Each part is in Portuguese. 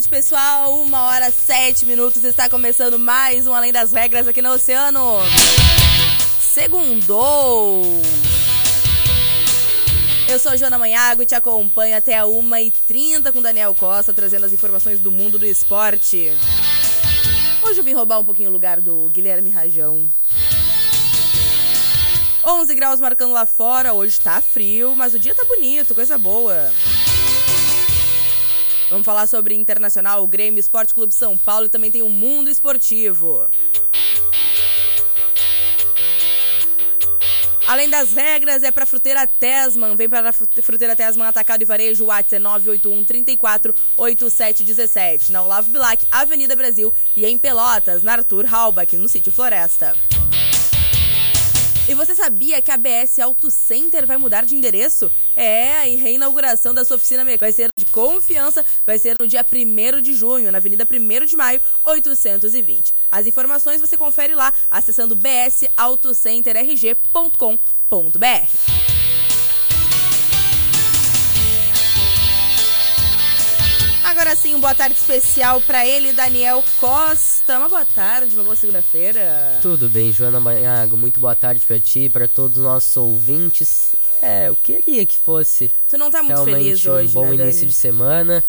Tarde, pessoal. Uma hora sete minutos. Está começando mais um Além das Regras aqui no Oceano. Segundou. Eu sou Joana Manhago e te acompanho até a 1h30 com Daniel Costa, trazendo as informações do mundo do esporte. Hoje eu vim roubar um pouquinho o lugar do Guilherme Rajão. 11 graus marcando lá fora, hoje tá frio, mas o dia tá bonito, coisa boa. Vamos falar sobre Internacional, Grêmio Esporte Clube São Paulo e também tem o Mundo Esportivo. Além das regras, é para Fruteira Tesman. Vem para Fruteira Tesman Atacado e Varejo, WhatsApp é 981 34 8717. Na Olavo Bilac, Avenida Brasil e em Pelotas, na Arthur Halbach, no sítio Floresta. E você sabia que a BS Auto Center vai mudar de endereço? É, a reinauguração da sua oficina vai ser de confiança, vai ser no dia 1 de junho, na Avenida 1 de Maio, 820. As informações você confere lá acessando bsautocenterrg.com.br. Agora sim, um boa tarde especial para ele, Daniel Costa. Uma boa tarde, uma boa segunda-feira. Tudo bem, Joana Manhago. Muito boa tarde para ti, para todos os nossos ouvintes. É, eu queria que fosse. Tu não tá muito realmente feliz hoje, um bom né, início Dani? de semana,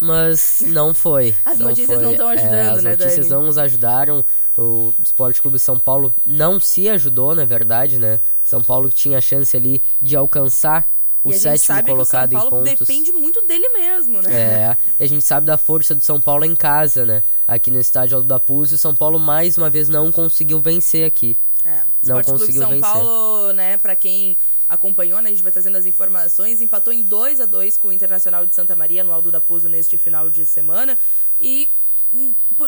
mas não foi. As não notícias foi. não tão ajudando, é, as né, notícias Dani? não nos ajudaram. O Esporte Clube São Paulo não se ajudou, na verdade, né? São Paulo que tinha a chance ali de alcançar o sétimo sabe colocado que o São em Paulo pontos. depende muito dele mesmo, né? É, e a gente sabe da força do São Paulo em casa, né? Aqui no estádio Aldo da Puz, o São Paulo mais uma vez não conseguiu vencer aqui. É, Não Esporte Clube conseguiu São vencer. Paulo, né, pra quem acompanhou, né, a gente vai trazendo as informações, empatou em 2 a 2 com o Internacional de Santa Maria no Aldo da Pouso neste final de semana e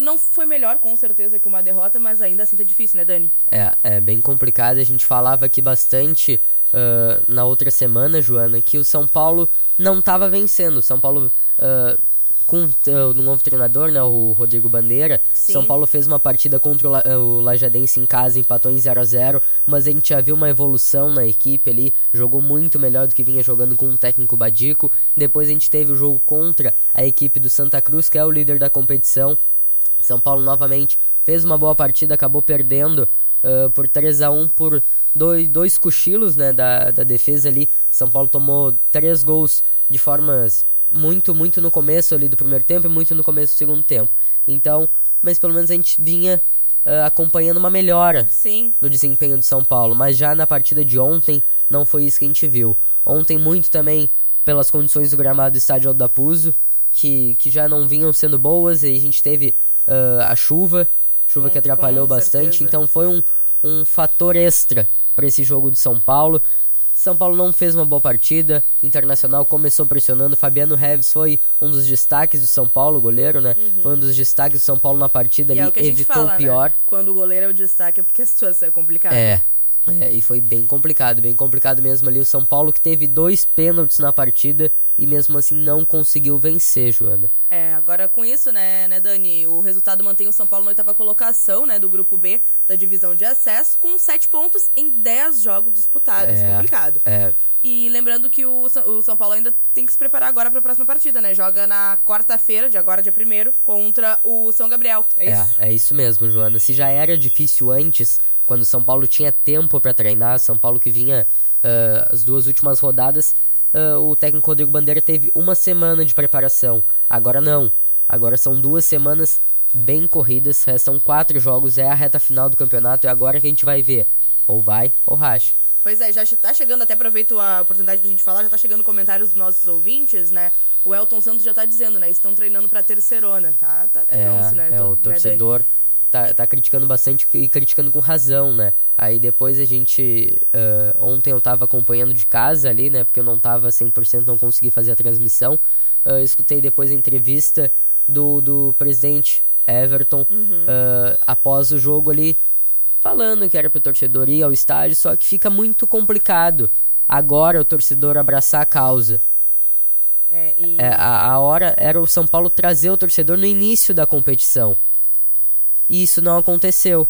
não foi melhor com certeza que uma derrota, mas ainda assim tá difícil, né, Dani? É, é bem complicado. A gente falava aqui bastante ah, na outra semana, Joana, que o São Paulo não estava vencendo. O São Paulo, ah, com o novo treinador, né, o Rodrigo Bandeira, Sim. São Paulo fez uma partida contra o, La- ah, o Lajadense em casa, empatou em 0 a 0 mas a gente já viu uma evolução na equipe ali, jogou muito melhor do que vinha jogando com o técnico Badico. Depois a gente teve o jogo contra a equipe do Santa Cruz, que é o líder da competição. São Paulo novamente fez uma boa partida, acabou perdendo ah, por 3 a 1 por dois, dois cochilos né, da, da defesa ali. São Paulo tomou três gols de formas muito, muito no começo ali do primeiro tempo e muito no começo do segundo tempo. Então, mas pelo menos a gente vinha ah, acompanhando uma melhora Sim. no desempenho do São Paulo, mas já na partida de ontem não foi isso que a gente viu. Ontem muito também pelas condições do gramado do estádio Aldo da Puzo, que, que já não vinham sendo boas, e a gente teve ah, a chuva, chuva que atrapalhou com bastante, certeza. então foi um, um fator extra para esse jogo do São Paulo. São Paulo não fez uma boa partida, Internacional começou pressionando, Fabiano Reves foi um dos destaques do São Paulo, goleiro, né? Foi um dos destaques do São Paulo na partida Uhum. E é ali, o a gente evitou fala, o pior. né? Quando o goleiro é o destaque é porque a situação é complicada. É. É, e foi bem complicado, bem complicado mesmo ali. O São Paulo que teve dois pênaltis na partida e mesmo assim não conseguiu vencer, Joana. É, agora com isso, né, né, Dani, o resultado mantém o São Paulo na oitava colocação, né, do grupo B da divisão de acesso, com sete pontos em 10 jogos disputados. É, Complicado. É, E lembrando que o, o São Paulo ainda tem que se preparar agora para a próxima partida, né? Joga na quarta-feira, de agora, dia 1 contra o São Gabriel. É é, isso? é isso mesmo, Joana. Se já era difícil antes, quando São Paulo tinha tempo para treinar, São Paulo que vinha ah, as duas últimas rodadas, ah, o técnico Rodrigo Bandeira teve uma semana de preparação. Agora não. Agora são duas semanas bem corridas. Restam quatro jogos, é a reta final do campeonato. E agora que a gente vai ver. Ou vai ou racha. Pois é, já tá chegando, até aproveito a oportunidade pra gente falar, já tá chegando comentários dos nossos ouvintes, né? O Elton Santos já tá dizendo, né? Estão treinando pra terceirona, tá? Tá tenso, é, né? É, o né, torcedor né, tá, tá criticando bastante e criticando com razão, né? Aí depois a gente. Uh, ontem eu tava acompanhando de casa ali, né? Porque eu não tava 100%, não consegui fazer a transmissão. Uh, escutei depois a entrevista do, do presidente Everton uhum. uh, após o jogo ali, falando que era pro torcedor ir ao estádio, só que fica muito complicado agora o torcedor abraçar a causa. É, e... é, a, a hora era o São Paulo trazer o torcedor no início da competição. E isso não aconteceu.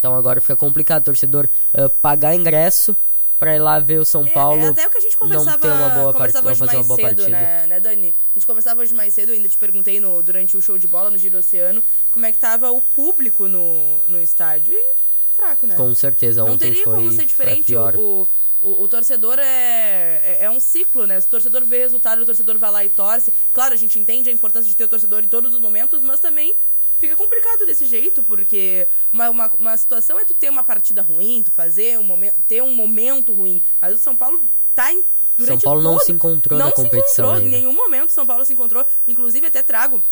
Então agora fica complicado o torcedor uh, pagar ingresso para ir lá ver o São Paulo. É, é, até o que a gente conversava, não ter uma boa conversava hoje mais cedo, partida. Né, né, Dani? A gente conversava hoje mais cedo, ainda te perguntei no, durante o show de bola no Giro Oceano como é que tava o público no, no estádio. E fraco, né? Com certeza, não ontem teria foi, como ser diferente. O, o, o, torcedor é, é, é, um ciclo, né? O torcedor vê resultado, o torcedor vai lá e torce. Claro, a gente entende a importância de ter o torcedor em todos os momentos, mas também fica complicado desse jeito, porque uma, uma, uma, situação é tu ter uma partida ruim, tu fazer um momento, ter um momento ruim, mas o São Paulo tá em São Paulo todo, não se encontrou não na competição encontrou, ainda. Em nenhum momento São Paulo se encontrou. Inclusive até trago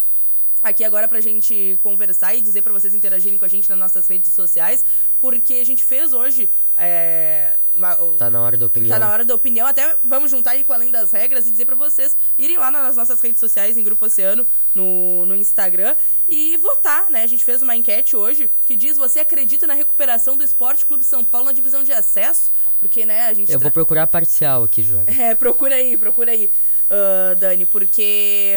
aqui agora pra gente conversar e dizer para vocês interagirem com a gente nas nossas redes sociais, porque a gente fez hoje. É, uma, tá na hora da opinião. Tá na hora da opinião. Até vamos juntar aí com Além das Regras e dizer para vocês irem lá nas nossas redes sociais, em Grupo Oceano, no, no Instagram, e votar, né? A gente fez uma enquete hoje que diz: você acredita na recuperação do Esporte Clube São Paulo na divisão de acesso? Porque, né, a gente. Eu vou procurar parcial aqui, João. É, procura aí, procura aí uh, Dani, porque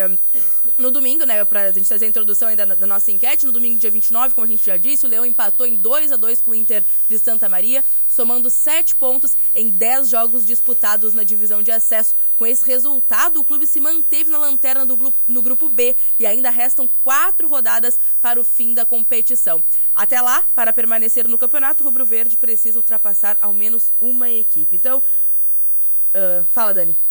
no domingo, né, pra gente fazer a introdução ainda da nossa enquete, no domingo, dia 29, como a gente já disse, o Leão empatou em 2 a 2 com o Inter de Santa Maria, somando 7 pontos em 10 jogos disputados na divisão de acesso. Com esse resultado, o clube se manteve na lanterna do no grupo B e ainda restam quatro rodadas para o fim da competição. Até lá, para permanecer no campeonato, o Rubro Verde precisa ultrapassar ao menos uma equipe. Então, uh, fala, Dani.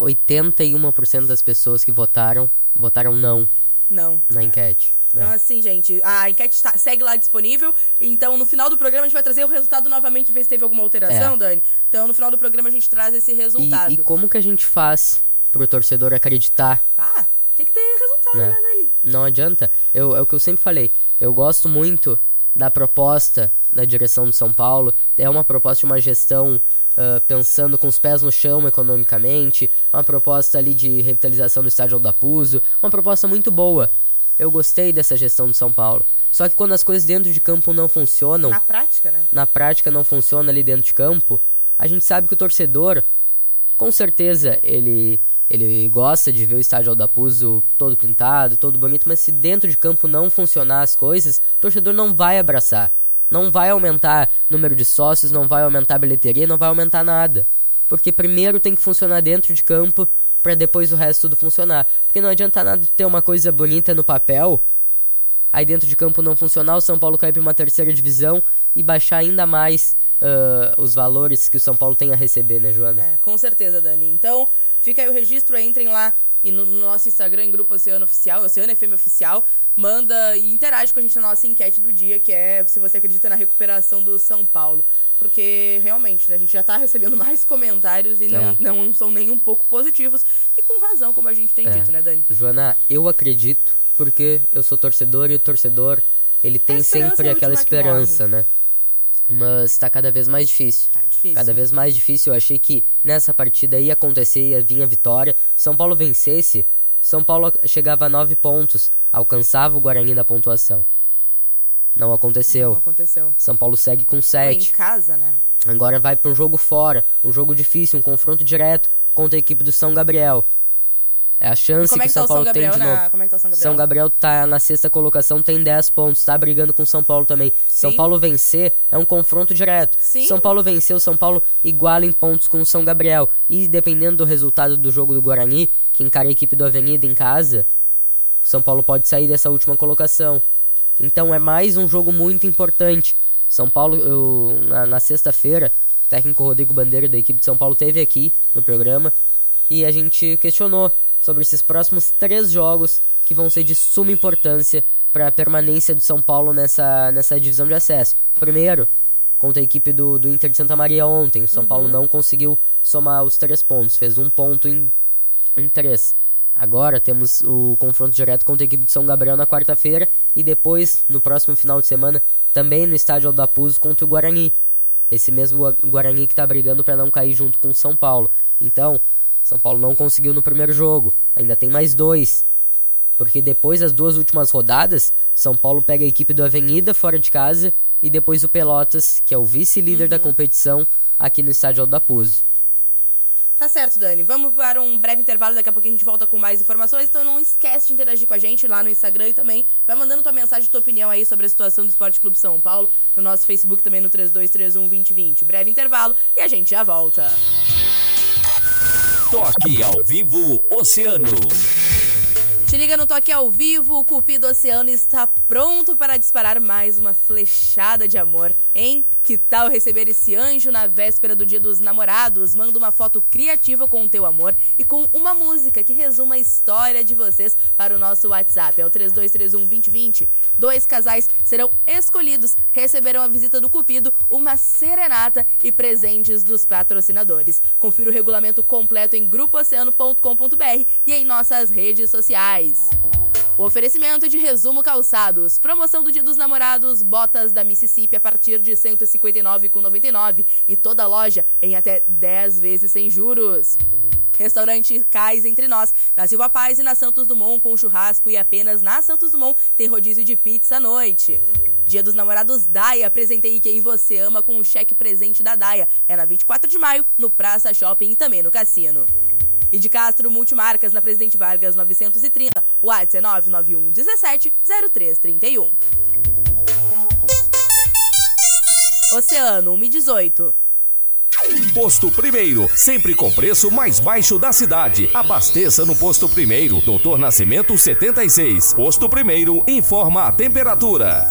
81% das pessoas que votaram, votaram não. Não. Na enquete. Então, é. assim, gente, a enquete tá, segue lá disponível. Então, no final do programa, a gente vai trazer o resultado novamente, ver se teve alguma alteração, é. Dani. Então, no final do programa, a gente traz esse resultado. E, e, como que a gente faz pro torcedor acreditar? Ah, tem que ter resultado, né, né Dani? Não adianta. Eu, é o que eu sempre falei. Eu gosto muito da proposta da direção de São Paulo. É uma proposta de uma gestão uh, pensando com os pés no chão economicamente, uma proposta ali de revitalização do estádio Aldapuzo, uma proposta muito boa. Eu gostei dessa gestão de São Paulo. Só que quando as coisas dentro de campo não funcionam. Na prática, né? Na prática não funciona ali dentro de campo. A gente sabe que o torcedor, com certeza, ele ele gosta de ver o estádio Aldapuzo todo pintado, todo bonito, mas se dentro de campo não funcionar as coisas, o torcedor não vai abraçar. Não vai aumentar número de sócios, não vai aumentar a bilheteria, não vai aumentar nada. Porque primeiro tem que funcionar dentro de campo para depois o resto tudo funcionar. Porque não adianta nada ter uma coisa bonita no papel, aí dentro de campo não funcionar, o São Paulo cair para uma terceira divisão e baixar ainda mais uh, os valores que o São Paulo tem a receber, né, Joana? É, com certeza, Dani. Então, fica aí o registro, entrem lá e no, no, nosso Instagram, em Grupo Oceano Oficial, Oceano FM Oficial, manda e interage com a gente na nossa enquete do dia, que é se você acredita na recuperação do São Paulo. Porque realmente, né, a gente já tá recebendo mais comentários e não, é. não são nem um pouco positivos. E com razão, como a gente tem é. dito, né, Dani? Joana, eu acredito porque eu sou torcedor e o torcedor ele tem sempre é aquela esperança, né? Mas tá cada vez mais difícil. Tá difícil. Cada vez mais difícil. Eu achei que nessa partida ia acontecer, ia vir a vitória. São Paulo vencesse, São Paulo chegava a nove pontos, alcançava o Guarani na pontuação. Não aconteceu. Não aconteceu. São Paulo segue com sete. em casa, né? Agora vai para um jogo fora, um jogo difícil, um confronto direto contra a equipe do São Gabriel. É a chance que é o São, tá Paulo São tem de na... novo. Como é que tá o São Gabriel? São Gabriel tá na sexta colocação, tem 10 pontos, tá brigando com São Paulo também. Sim. São Paulo vencer é um confronto direto. Sim. São Paulo venceu, São Paulo iguala em pontos com o São Gabriel. E dependendo do resultado do jogo do Guarani, que encara a equipe do Avenida em casa, o São Paulo pode sair dessa última colocação. Então é mais um jogo muito importante. São Paulo, eu, na, na sexta-feira, o técnico Rodrigo Bandeira da equipe de São Paulo teve aqui no programa e a gente questionou sobre esses próximos três jogos que vão ser de suma importância para a permanência do São Paulo nessa, nessa divisão de acesso. Primeiro, contra a equipe do, do Inter de Santa Maria ontem. O São uhum. Paulo não conseguiu somar os três pontos, fez um ponto em, em três. Agora temos o confronto direto contra a equipe de São Gabriel na quarta-feira e depois, no próximo final de semana, também no estádio Aldapuzo contra o Guarani. Esse mesmo Guarani que está brigando para não cair junto com o São Paulo. Então, São Paulo não conseguiu no primeiro jogo, ainda tem mais dois. Porque depois das duas últimas rodadas, São Paulo pega a equipe do Avenida fora de casa e depois o Pelotas, que é o vice-líder uhum. da competição, aqui no estádio Aldapuzo. Tá certo, Dani. Vamos para um breve intervalo, daqui a pouco a gente volta com mais informações. Então não esquece de interagir com a gente lá no Instagram e também vai mandando tua mensagem, tua opinião aí sobre a situação do Esporte Clube São Paulo, no nosso Facebook também no 3231 2020. Breve intervalo e a gente já volta. Toque ao vivo Oceano. Te liga no toque ao vivo, o Cupido Oceano está pronto para disparar mais uma flechada de amor, hein? Que tal receber esse anjo na véspera do Dia dos Namorados? Manda uma foto criativa com o teu amor e com uma música que resuma a história de vocês para o nosso WhatsApp. É o 3231 2020. Dois casais serão escolhidos, receberão a visita do Cupido, uma serenata e presentes dos patrocinadores. Confira o regulamento completo em grupooceano.com.br e em nossas redes sociais. O oferecimento de Resumo Calçados. Promoção do Dia dos Namorados, botas da Mississippi a partir de R$ 159,99 e toda loja em até 10 vezes sem juros. Restaurante Cais Entre Nós, na Silva Paz e na Santos Dumont com churrasco e apenas na Santos Dumont tem rodízio de pizza à noite. Dia dos Namorados Daia, apresentei quem você ama com o cheque presente da Daia. É na 24 de maio, no Praça Shopping e também no Cassino. E de Castro Multimarcas na Presidente Vargas 930. WhatsApp é 991 17 0331. Oceano 118. Posto Primeiro, sempre com preço mais baixo da cidade. Abasteça no Posto Primeiro, Doutor Nascimento 76. Posto Primeiro informa a temperatura.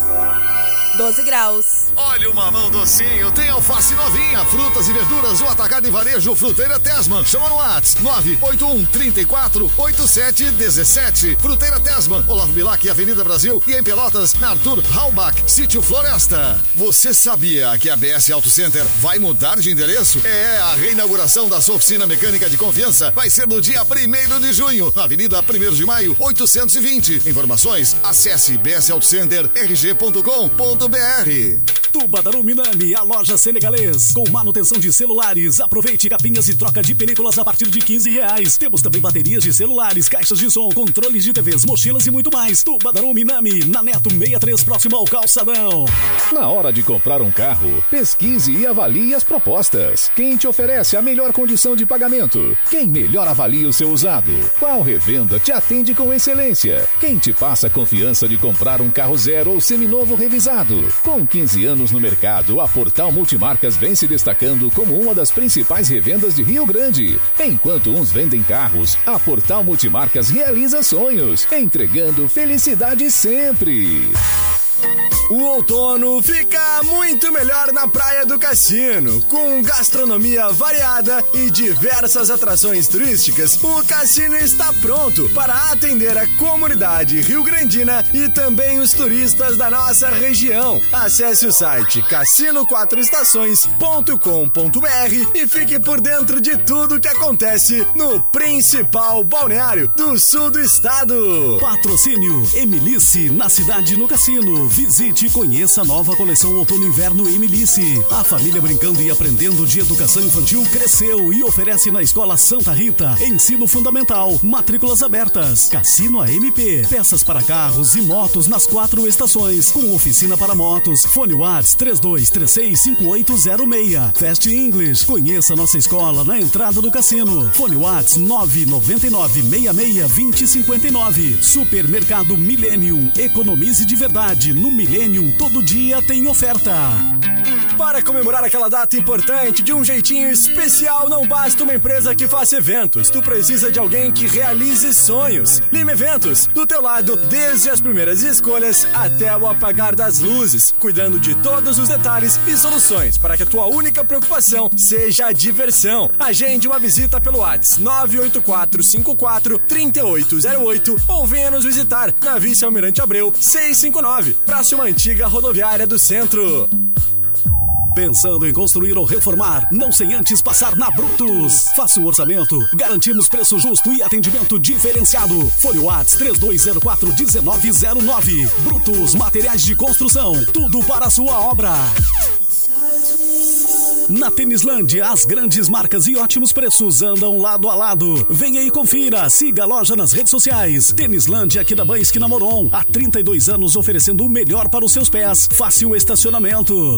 12 graus. Olha o mamão docinho, tem alface novinha, frutas e verduras, o atacado e varejo Fruteira Tesman. Chama no WhatsApp 981 34 87 17. Fruteira Tesman, Olavo Bilac, Avenida Brasil e em Pelotas, na Arthur Halbach, Sítio Floresta. Você sabia que a BS Auto Center vai mudar de endereço? É, a reinauguração da sua oficina mecânica de confiança vai ser no dia 1 de junho, na Avenida 1 de Maio, 820. Informações, acesse bsautocenterrg.com.br BR Tubarão Minami, a loja senegalês. Com manutenção de celulares. Aproveite capinhas e troca de películas a partir de 15 reais. Temos também baterias de celulares, caixas de som, controles de TVs, mochilas e muito mais. Tubarão Minami, na Neto 63, próximo ao calçadão. Na hora de comprar um carro, pesquise e avalie as propostas. Quem te oferece a melhor condição de pagamento? Quem melhor avalia o seu usado? Qual revenda te atende com excelência? Quem te passa a confiança de comprar um carro zero ou seminovo revisado? Com 15 anos anos no mercado, a Portal Multimarcas vem se destacando como uma das principais revendas de Rio Grande. Enquanto uns vendem carros, a Portal Multimarcas realiza sonhos, entregando felicidade sempre. O outono fica muito melhor na Praia do Cassino. Com gastronomia variada e diversas atrações turísticas, o cassino está pronto para atender a comunidade rio-grandina e também os turistas da nossa região. Acesse o site cassino4estações.com.br e fique por dentro de tudo que acontece no principal balneário do sul do estado. Patrocínio Emilice, na cidade no cassino. Visite e conheça a nova coleção Outono Inverno Emilice. A família brincando e aprendendo de educação infantil cresceu e oferece na Escola Santa Rita ensino fundamental, matrículas abertas, Cassino AMP, peças para carros e motos nas quatro estações, com oficina para motos. Fone Whats 32365806. Fast English. Conheça nossa escola na entrada do cassino. Fone Whats 999662059. Supermercado Millennium. Economize de verdade no Millennium todo dia tem oferta. Para comemorar aquela data importante de um jeitinho especial, não basta uma empresa que faça eventos. Tu precisa de alguém que realize sonhos. Lima Eventos, do teu lado, desde as primeiras escolhas até o apagar das luzes, cuidando de todos os detalhes e soluções para que a tua única preocupação seja a diversão. Agende uma visita pelo WhatsApp 98454 3808 ou venha nos visitar na Vice Almirante Abreu 659, próxima antiga rodoviária do centro. Pensando em construir ou reformar, não sem antes passar na Brutus. Faça um orçamento, garantimos preço justo e atendimento diferenciado. Fone Whats 3204-1909. Brutus Materiais de Construção, tudo para a sua obra. Na Tênislândia, as grandes marcas e ótimos preços andam lado a lado. Venha e confira, siga a loja nas redes sociais. Tênislândia aqui da Banha Esquina Moron, há 32 anos oferecendo o melhor para os seus pés. Fácil estacionamento.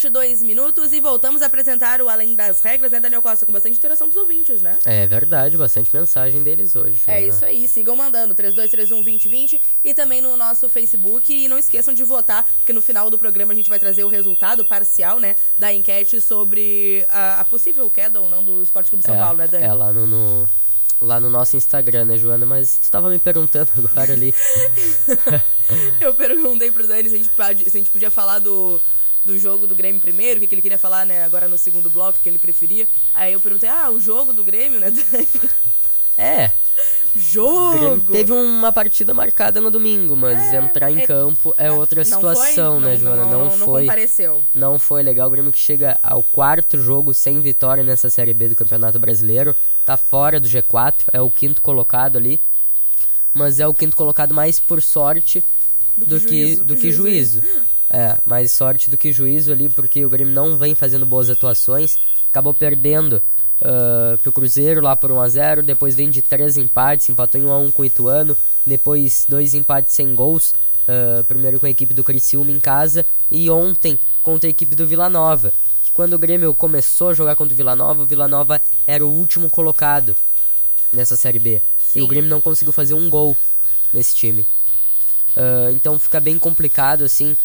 22 minutos e voltamos a apresentar o Além das Regras, né, Daniel Costa? Com bastante interação dos ouvintes, né? É verdade, bastante mensagem deles hoje. É Joana. isso aí, sigam mandando 3231-2020 e também no nosso Facebook. E não esqueçam de votar, porque no final do programa a gente vai trazer o resultado parcial, né, da enquete sobre a, a possível queda ou não do Esporte Clube São é, Paulo, né, Dani? É, lá no, no- lá no nosso Instagram, né, Joana? Mas tu tava me perguntando agora ali. Eu perguntei pro Dani se a gente, se a gente podia falar do, do jogo do Grêmio primeiro, o que, que ele queria falar, né, agora no segundo bloco, que ele preferia. Aí eu perguntei, ah, o jogo do Grêmio, né, Dani? É, Jogo! Teve uma partida marcada no domingo, mas entrar em é- campo é outra Não situação, foi? né, Joana? Não, não foi. compareceu. Não foi legal. O Grêmio que chega ao quarto jogo sem vitória nessa Série B do Campeonato Brasileiro. Tá fora do G4, é o quinto colocado ali. Mas é o quinto colocado mais por sorte do, que que, juízo, do que que juízo. juízo. É, mais sorte do que juízo ali, porque o Grêmio não vem fazendo boas atuações. Acabou perdendo ah, pro Cruzeiro lá por 1x0. Depois vem de três empates, empatou em 1x1 com o Ituano. Depois dois empates sem gols. ah, primeiro com a equipe do Criciúma em casa. E ontem contra a equipe do Vila Nova. Que quando o Grêmio começou a jogar contra o Vila Nova, o Vila Nova era o último colocado nessa Série B. E Sim. o Grêmio não conseguiu fazer um gol nesse time. Ah, então fica bem complicado, assim.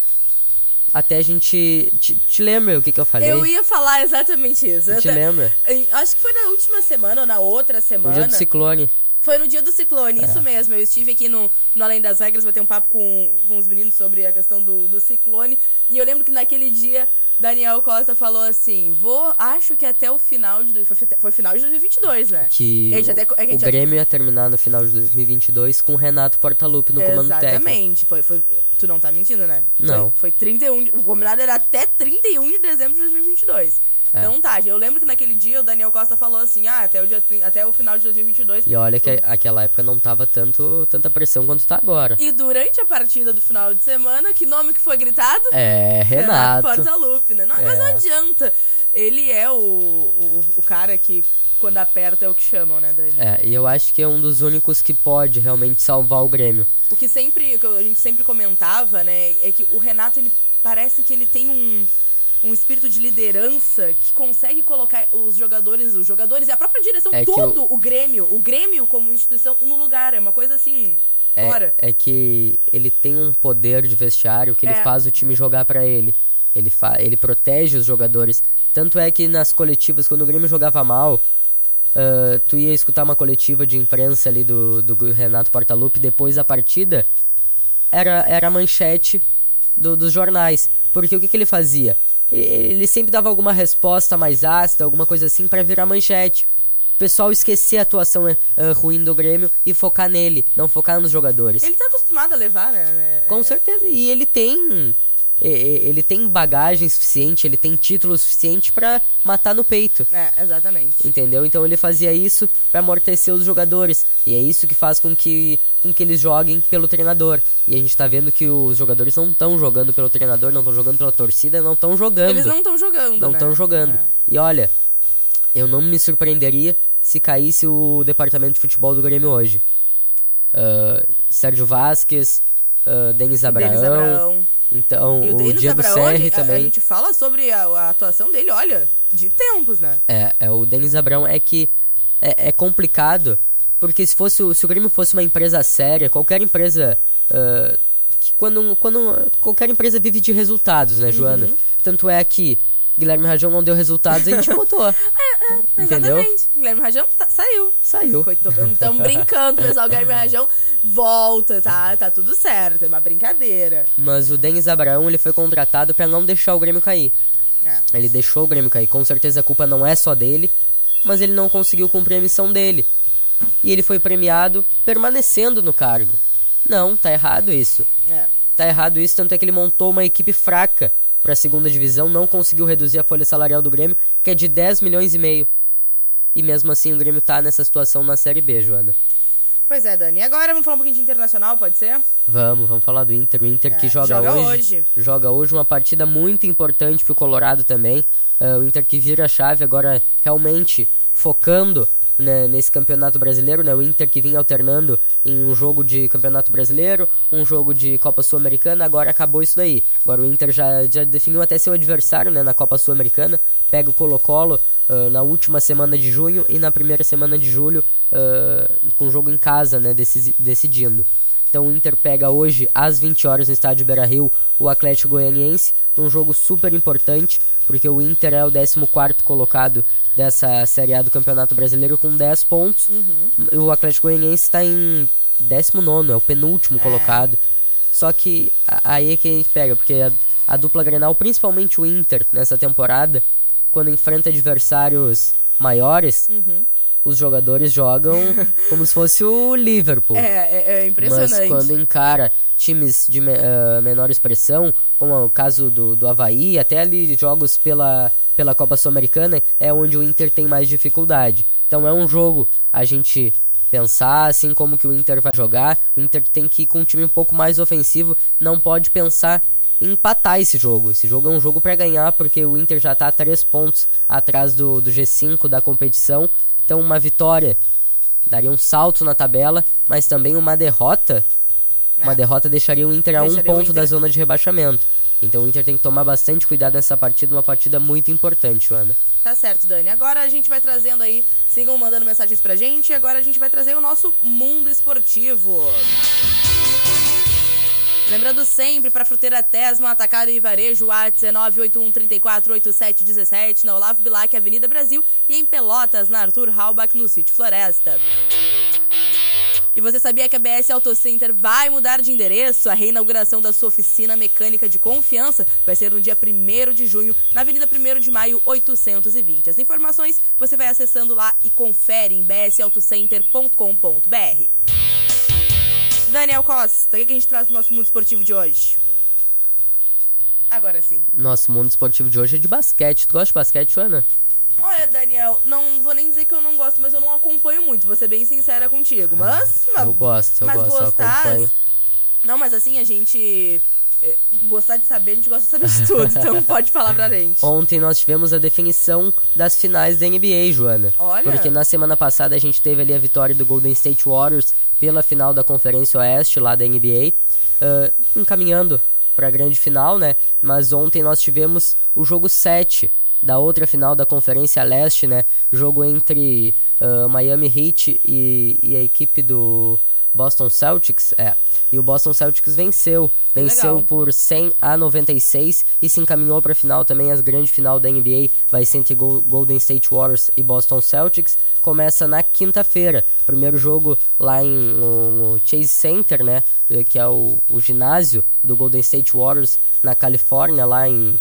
Até a gente. Te, te lembra o que, que eu falei? Eu ia falar exatamente isso. Te Até- lembra? Em- Acho que foi na última semana ou na outra O semana. dia do ciclone. Foi no dia do ciclone, É. isso mesmo. Eu estive aqui no, no Além das Regras, bater um papo com, com os meninos sobre a questão do, do ciclone. E eu lembro que naquele dia, Daniel Costa falou assim: vou, acho que até o final de. Foi, foi final de 2022, né? Que até- é que a o Grêmio ia terminar no final de 2022 com o Renato Portaluppi no comando técnico. Exatamente. Foi, foi, tu não tá mentindo, né? Não. Foi, foi 31. de- O combinado era até 31 de dezembro de 2022. É. Então tá, eu lembro que naquele dia o Daniel Costa falou assim: ah, até o, dia, até o final de 2022. E olha que aquela época não tava tanto, tanta pressão quanto tá agora. E durante a partida do final de semana, que nome que foi gritado? É, Renato. Portaluppi, né? Não, Mas É. não adianta. Ele é o, o, o cara que, quando aperta, é o que chamam, né, Dani? É, e eu acho que é um dos únicos que pode realmente salvar o Grêmio. O que sempre, o que a gente sempre comentava, né, é que o Renato, ele parece que ele tem um, um espírito de liderança que consegue colocar os jogadores, os jogadores e a própria direção, É todo o Grêmio, o Grêmio como instituição no lugar. É uma coisa assim, É, fora. é que ele tem um poder de vestiário que ele É. faz o time jogar pra ele. Ele, fa ele protege os jogadores. Tanto é que nas coletivas, quando o Grêmio jogava mal, ah, tu ia escutar uma coletiva de imprensa ali do, do Renato Portaluppi depois da partida, era, era a manchete do- dos jornais. Porque o que, que ele fazia? Ele sempre dava alguma resposta mais ácida, alguma coisa assim, pra virar manchete. O pessoal esquecer a atuação ah, ruim do Grêmio e focar nele, não focar nos jogadores. Ele tá acostumado a levar, né? Com certeza. E ele tem ele tem bagagem suficiente, ele tem título suficiente pra matar no peito. É, exatamente. Entendeu? Então ele fazia isso pra amortecer os jogadores. E é isso que faz com que, com que eles joguem pelo treinador. E a gente tá vendo que os jogadores não estão jogando pelo treinador, não estão jogando pela torcida, não estão jogando. Eles não estão jogando, Não né? estão jogando. É. E olha, eu não me surpreenderia se caísse o departamento de futebol do Grêmio hoje. Ah, Sérgio Vasquez, uh, Denis Abraão. Denis Abraão. Então, E o o, Denis Diego Serri a, a também. gente fala sobre a, a atuação dele, olha, de tempos, né? É, é, o Denis Abrão é que é, é complicado, porque se fosse o- se o Grêmio fosse uma empresa séria, qualquer empresa ah, que quando, quando qualquer empresa vive de resultados, né, Joana? Uhum. Tanto é que Guilherme Rajão não deu resultados, a gente botou. Entendeu? Exatamente. Guilherme Rajão tá- saiu. Saiu. Estamos brincando, pessoal. Guilherme Rajão volta, tá? Tá tudo certo. É uma brincadeira. Mas o Denis Abraão ele foi contratado pra não deixar o Grêmio cair. É. Ele deixou o Grêmio cair. Com certeza a culpa não é só dele, mas ele não conseguiu cumprir a missão dele. E ele foi premiado permanecendo no cargo. Não, tá errado isso. É. Tá errado isso, tanto é que ele montou uma equipe fraca pra segunda divisão, não conseguiu reduzir a folha salarial do Grêmio, que é de 10 milhões e meio. E mesmo assim o Grêmio tá nessa situação na Série B, Joana. Pois é, Dani. E agora vamos falar um pouquinho de internacional, pode ser? Vamos, vamos falar do Inter. O Inter que É, joga, joga hoje, hoje. Joga hoje uma partida muito importante pro Colorado também. É, o Inter que vira a chave agora realmente focando né, nesse campeonato brasileiro, né? O Inter que vinha alternando em um jogo de campeonato brasileiro, um jogo de Copa Sul-Americana, agora acabou isso daí. Agora o Inter já, já definiu até seu adversário né, na Copa Sul-Americana, pega o Colo-Colo ah, na última semana de junho e na primeira semana de julho ah, com jogo em casa, né, decidindo. Então o Inter pega hoje às 20 horas no estádio Beira-Rio o Atlético Goianiense, um jogo super importante, porque o Inter é o 14º colocado dessa Série A do Campeonato Brasileiro com 10 pontos. E o Atlético Goianiense está em 19º, é o penúltimo colocado. Só que aí é que a gente pega, porque a, a dupla Grenal, principalmente o Inter nessa temporada, quando enfrenta adversários maiores, os jogadores jogam como se fosse o Liverpool. É, é, é impressionante. Mas quando encara times de ah, menor expressão, como é o caso do, do Havaí, até ali jogos pela, pela Copa Sul-Americana, é onde o Inter tem mais dificuldade. Então é um jogo a gente pensar assim como que o Inter vai jogar. O Inter tem que ir com um time um pouco mais ofensivo, não pode pensar em empatar esse jogo. Esse jogo é um jogo para ganhar, porque o Inter já tá a três pontos atrás do, do G5 da competição. Então uma vitória daria um salto na tabela, mas também uma derrota. Uma É. derrota deixaria o Inter a um ponto da zona de rebaixamento. Então o Inter tem que tomar bastante cuidado nessa partida, uma partida muito importante, Ana. Tá certo, Dani. Agora a gente vai trazendo aí, sigam mandando mensagens pra gente. E agora a gente vai trazer o nosso mundo esportivo. Lembrando sempre, para Fruteira Tesma, Atacado e Varejo, WhatsApp 981 34 8717, na Olavo Bilac, Avenida Brasil, e em Pelotas, na Arthur Halbach, no Sítio Floresta. E você sabia que a BS Auto Center vai mudar de endereço? A reinauguração da sua oficina mecânica de confiança vai ser no dia 1 de junho, na Avenida 1 de Maio, 820. As informações você vai acessando lá e confere em bsautocenter.com.br. Daniel Costa, o que a gente traz no nosso mundo esportivo de hoje? Agora sim. Nosso mundo esportivo de hoje é de basquete. Tu gosta de basquete, Ana? Olha, Daniel, não vou nem dizer que eu não gosto, mas eu não acompanho muito, vou ser bem sincera contigo. Mas. Eu gosto, eu mas gosto, eu gostar-. Não, mas assim, a gente. Eh, Gostar de saber, a gente gosta de saber de tudo, então pode falar pra gente. Ontem nós tivemos a definição das finais da NBA, Joana. Olha. Porque na semana passada a gente teve ali a vitória do Golden State Warriors pela final da Conferência Oeste lá da NBA, ah, encaminhando para a grande final, né? Mas ontem nós tivemos o jogo 7 da outra final da Conferência Leste, né? Jogo entre ah, Miami Heat e, e a equipe do Boston Celtics, é. E o Boston Celtics venceu, venceu legal. por 100 a 96 e se encaminhou para a final também. As grande final da NBA vai ser entre Gol- Golden State Warriors e Boston Celtics. Começa na quinta-feira. Primeiro jogo lá em no, no Chase Center, né? eh, Que é o, o ginásio do Golden State Warriors na Califórnia, lá em,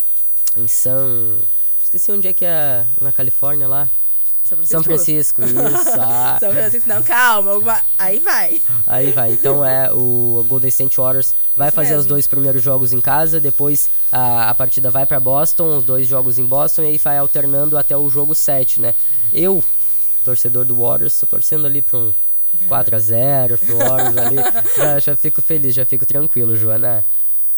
em San. Esqueci onde é que é na Califórnia lá. São Francisco. São Francisco, isso. ah. São Francisco, não, calma. alguma- Aí vai. Aí vai. Então é o Golden State Warriors vai Isso fazer os mesmo. dois primeiros jogos em casa, depois a, a partida vai pra Boston, os dois jogos em Boston e aí vai alternando até o jogo 7, né? Eu, torcedor do Warriors, tô torcendo ali pra um 4 a 0 pro Warriors ali. Já, já fico feliz, já fico tranquilo, Joana.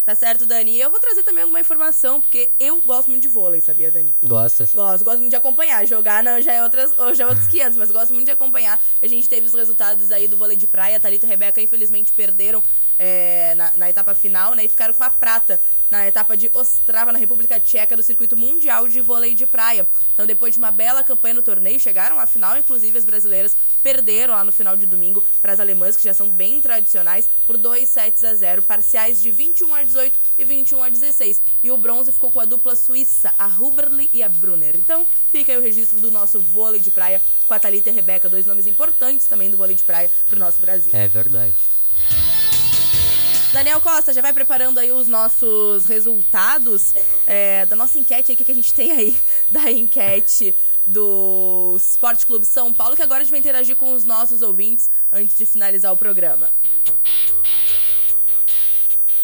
Tá certo, Dani. E eu vou trazer também alguma informação, porque eu gosto muito de vôlei, sabia, Dani? Gosta? Gosto, gosto muito de acompanhar. Jogar não, já, é outras, ou já é outros 500, mas gosto muito de acompanhar. A gente teve os resultados aí do vôlei de praia. A Thalita e a Rebeca, infelizmente, perderam é, na, na etapa final, né? E ficaram com a prata na etapa de Ostrava, na República Tcheca, do circuito mundial de vôlei de praia. Então, depois de uma bela campanha no torneio, chegaram à final. Inclusive, as brasileiras perderam lá no final de domingo para as alemãs, que já são bem tradicionais, por 2 sets a 0, parciais de 21 a 18 e 21 a 16. E o bronze ficou com a dupla suíça, a Huberli e a Brunner. Então, fica aí o registro do nosso vôlei de praia com a Thalita e a Rebeca, dois nomes importantes também do vôlei de praia pro nosso Brasil. É verdade. Daniel Costa, já vai preparando aí os nossos resultados é, da nossa enquete aí, o que, a gente tem aí da enquete do Esporte Clube São Paulo, que agora a gente vai interagir com os nossos ouvintes antes de finalizar o programa.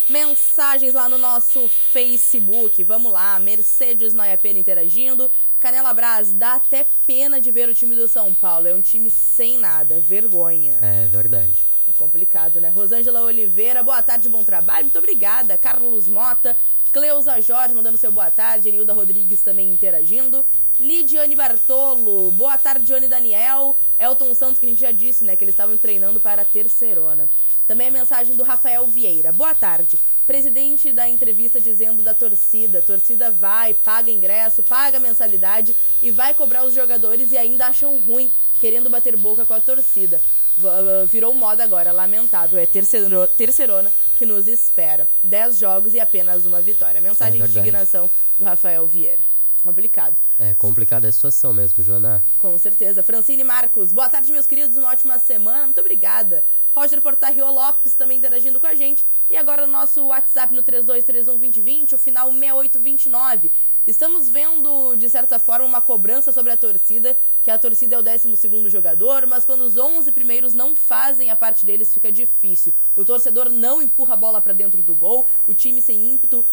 Mensagens lá no nosso Facebook. Vamos lá. Mercedes Noia Pena interagindo. Canela Brás, dá até pena de ver o time do São Paulo. É um time sem nada. Vergonha. É verdade. É complicado, né? Rosângela Oliveira, boa tarde, bom trabalho. Muito obrigada. Carlos Mota, Cleusa Jorge mandando seu boa tarde. Enilda Rodrigues também interagindo. Lidiane Bartolo, boa tarde, Johnny Daniel. Elton Santos, que a gente já disse, né? Que eles estavam treinando para a terceirona. Também a mensagem do Rafael Vieira. Boa tarde. Presidente da entrevista dizendo da torcida. Torcida vai, paga ingresso, paga mensalidade e vai cobrar os jogadores e ainda acham ruim, querendo bater boca com a torcida. Uh, Virou moda agora, lamentável. É terceiro, terceirona que nos espera. Dez jogos e apenas uma vitória. Mensagem É de indignação do Rafael Vieira. Complicado. É complicada a situação mesmo, Joana. Com certeza. Francine Marcos, boa tarde, meus queridos. Uma ótima semana. Muito obrigada. Roger Portarrio Lopes também interagindo com a gente. E agora o nosso WhatsApp no 32312020, o final 6829. Estamos vendo, de certa forma, uma cobrança sobre a torcida, que a torcida é o 12 jogador, mas quando os 11 primeiros não fazem a parte deles, fica difícil. O torcedor não empurra a bola pra dentro do gol, o time sem ímpeto,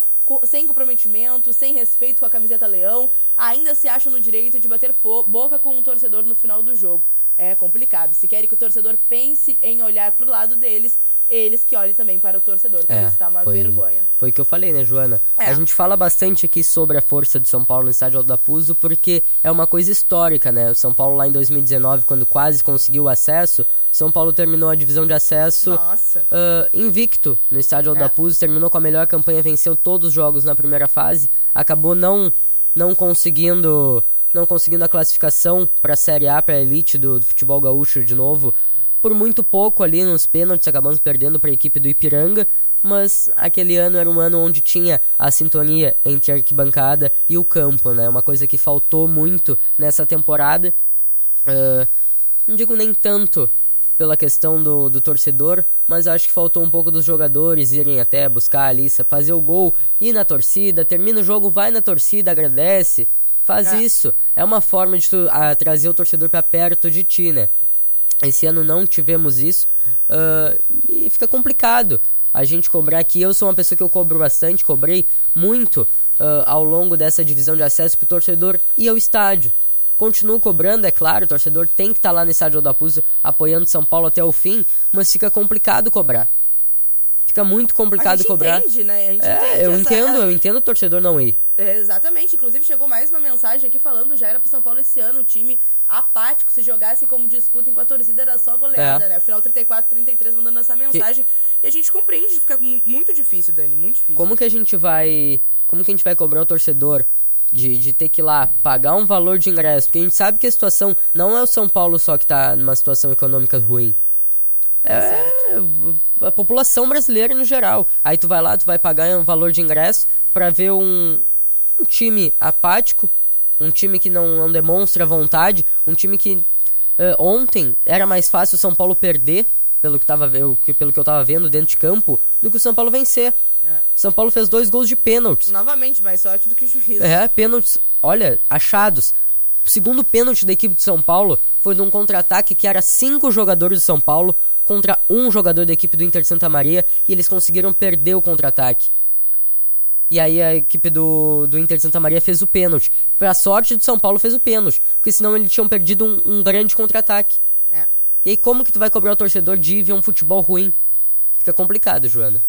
sem comprometimento, sem respeito com a camiseta leão, ainda se acham no direito de bater boca com o torcedor no final do jogo. É complicado. Se querem que o torcedor pense em olhar pro lado deles, eles que olhem também para o torcedor. Por É, isso tá uma foi, vergonha. Foi o que eu falei, né, Joana? É. A gente fala bastante aqui sobre a força de São Paulo no estádio Alto da Puso, porque é uma coisa histórica, né? O São Paulo lá em 2019, quando quase conseguiu o acesso, São Paulo terminou a divisão de acesso ah, invicto no estádio Alto É. da Puso, terminou com a melhor campanha, venceu todos os jogos na primeira fase, acabou não não conseguindo não conseguindo a classificação para a Série A, para a elite do, do futebol gaúcho de novo, por muito pouco ali nos pênaltis, acabamos perdendo para a equipe do Ipiranga, mas aquele ano era um ano onde tinha a sintonia entre a arquibancada e o campo, né? Uma coisa que faltou muito nessa temporada. Ah, não digo nem tanto pela questão do, do torcedor, mas acho que faltou um pouco dos jogadores irem até buscar ali, sa- fazer o gol, ir na torcida, termina o jogo, vai na torcida, agradece, faz É. isso. É uma forma de tu, ah, trazer o torcedor para perto de ti, né? Esse ano não tivemos isso ah, e fica complicado a gente cobrar aqui. Eu sou uma pessoa que eu cobro bastante, cobrei muito ah, ao longo dessa divisão de acesso pro torcedor ir ao estádio. Continuo cobrando, é claro, o torcedor tem que estar lá no estádio da Puso apoiando São Paulo até o fim, mas fica complicado cobrar. Fica muito A complicado gente cobrar. entende, né? A gente É, entende eu essa- entendo, eu entendo o torcedor não ir. É, exatamente. Inclusive, chegou mais uma mensagem aqui falando já era pro São Paulo esse ano, o time apático, se jogasse como discutem com a torcida, era só goleada, É. né? Afinal, 34, 33 mandando essa mensagem. E a gente compreende, fica mu- muito difícil, Dani, muito difícil. Como que a gente vai. Como que a gente vai cobrar o torcedor de, de ter que ir lá pagar um valor de ingresso? Porque a gente sabe que a situação não é o São Paulo só que tá numa situação econômica ruim. É a população brasileira no geral. Aí tu vai lá, tu vai pagar um valor de ingresso pra ver um, um time apático, um time que não, não demonstra vontade, um time que eh, ontem era mais fácil o São Paulo perder, pelo que, tava, que- pelo que eu tava vendo dentro de campo, do que o São Paulo vencer. É. São Paulo fez dois gols de pênaltis. Novamente, mais sorte do que juízo. É, pênaltis, olha, achados. O segundo pênalti da equipe de São Paulo foi num contra-ataque que era cinco jogadores de São Paulo contra um jogador da equipe do Inter de Santa Maria e eles conseguiram perder o contra-ataque. E aí a equipe do, do Inter de Santa Maria fez o pênalti. Pra sorte do São Paulo fez o pênalti. Porque senão eles tinham perdido um, um grande contra-ataque. É. E aí como que tu vai cobrar o torcedor de ir ver um futebol ruim? Fica complicado, Joana.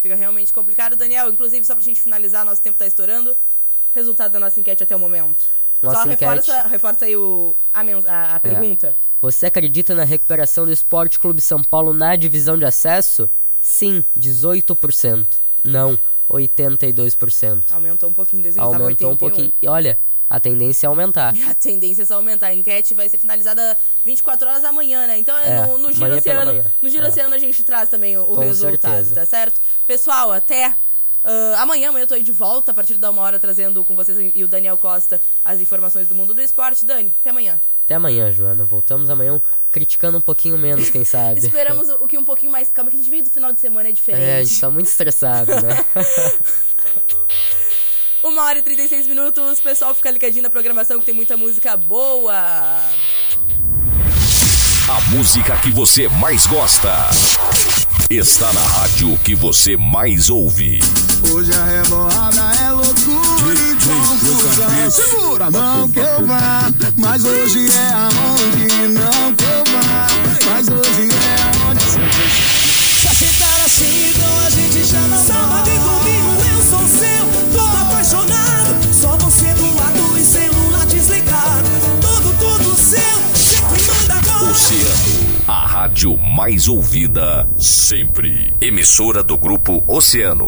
Fica realmente complicado. Daniel, inclusive, só pra gente finalizar, nosso tempo tá estourando. Resultado da nossa enquete até o momento. Nossa só enquete. reforça, reforça aí o, a, mens- a, a pergunta. Você acredita na recuperação do Esporte Clube São Paulo na divisão de acesso? Sim, 18%. Não, 82%. Aumentou um pouquinho, desde Aumentou um 81. pouquinho. E olha, a tendência é aumentar. A tendência é só aumentar. A enquete vai ser finalizada 24 horas amanhã, né? Então É, no, no Giro Oceano, manhã. no Giro É. Oceano a gente traz também o, o resultado, certeza. tá certo? Pessoal, até ah, amanhã, amanhã eu tô aí de volta a partir da uma hora trazendo com vocês e o Daniel Costa as informações do mundo do esporte. Dani, até amanhã. Até amanhã, Joana. Voltamos amanhã criticando um pouquinho menos, quem sabe. Esperamos o, o que um pouquinho mais calma, que a gente veio do final de semana, é diferente. É, a gente tá muito estressado, né? Uma hora e 36 minutos, pessoal, fica ligadinho na programação que tem muita música boa. A música que você mais gosta está na rádio que você mais ouve. Hoje a revoada é loucura e confusão. Segura, não que eu vá, mas hoje é aonde não que eu vá, mas hoje é aonde. Se aceitar assim, então a gente já não Sábado e domingo eu sou seu, tô apaixonado. Só você do lado e celular desligado. Tudo, tudo seu, sempre manda agora. Oceano, a rádio mais ouvida sempre. Emissora do grupo Oceano.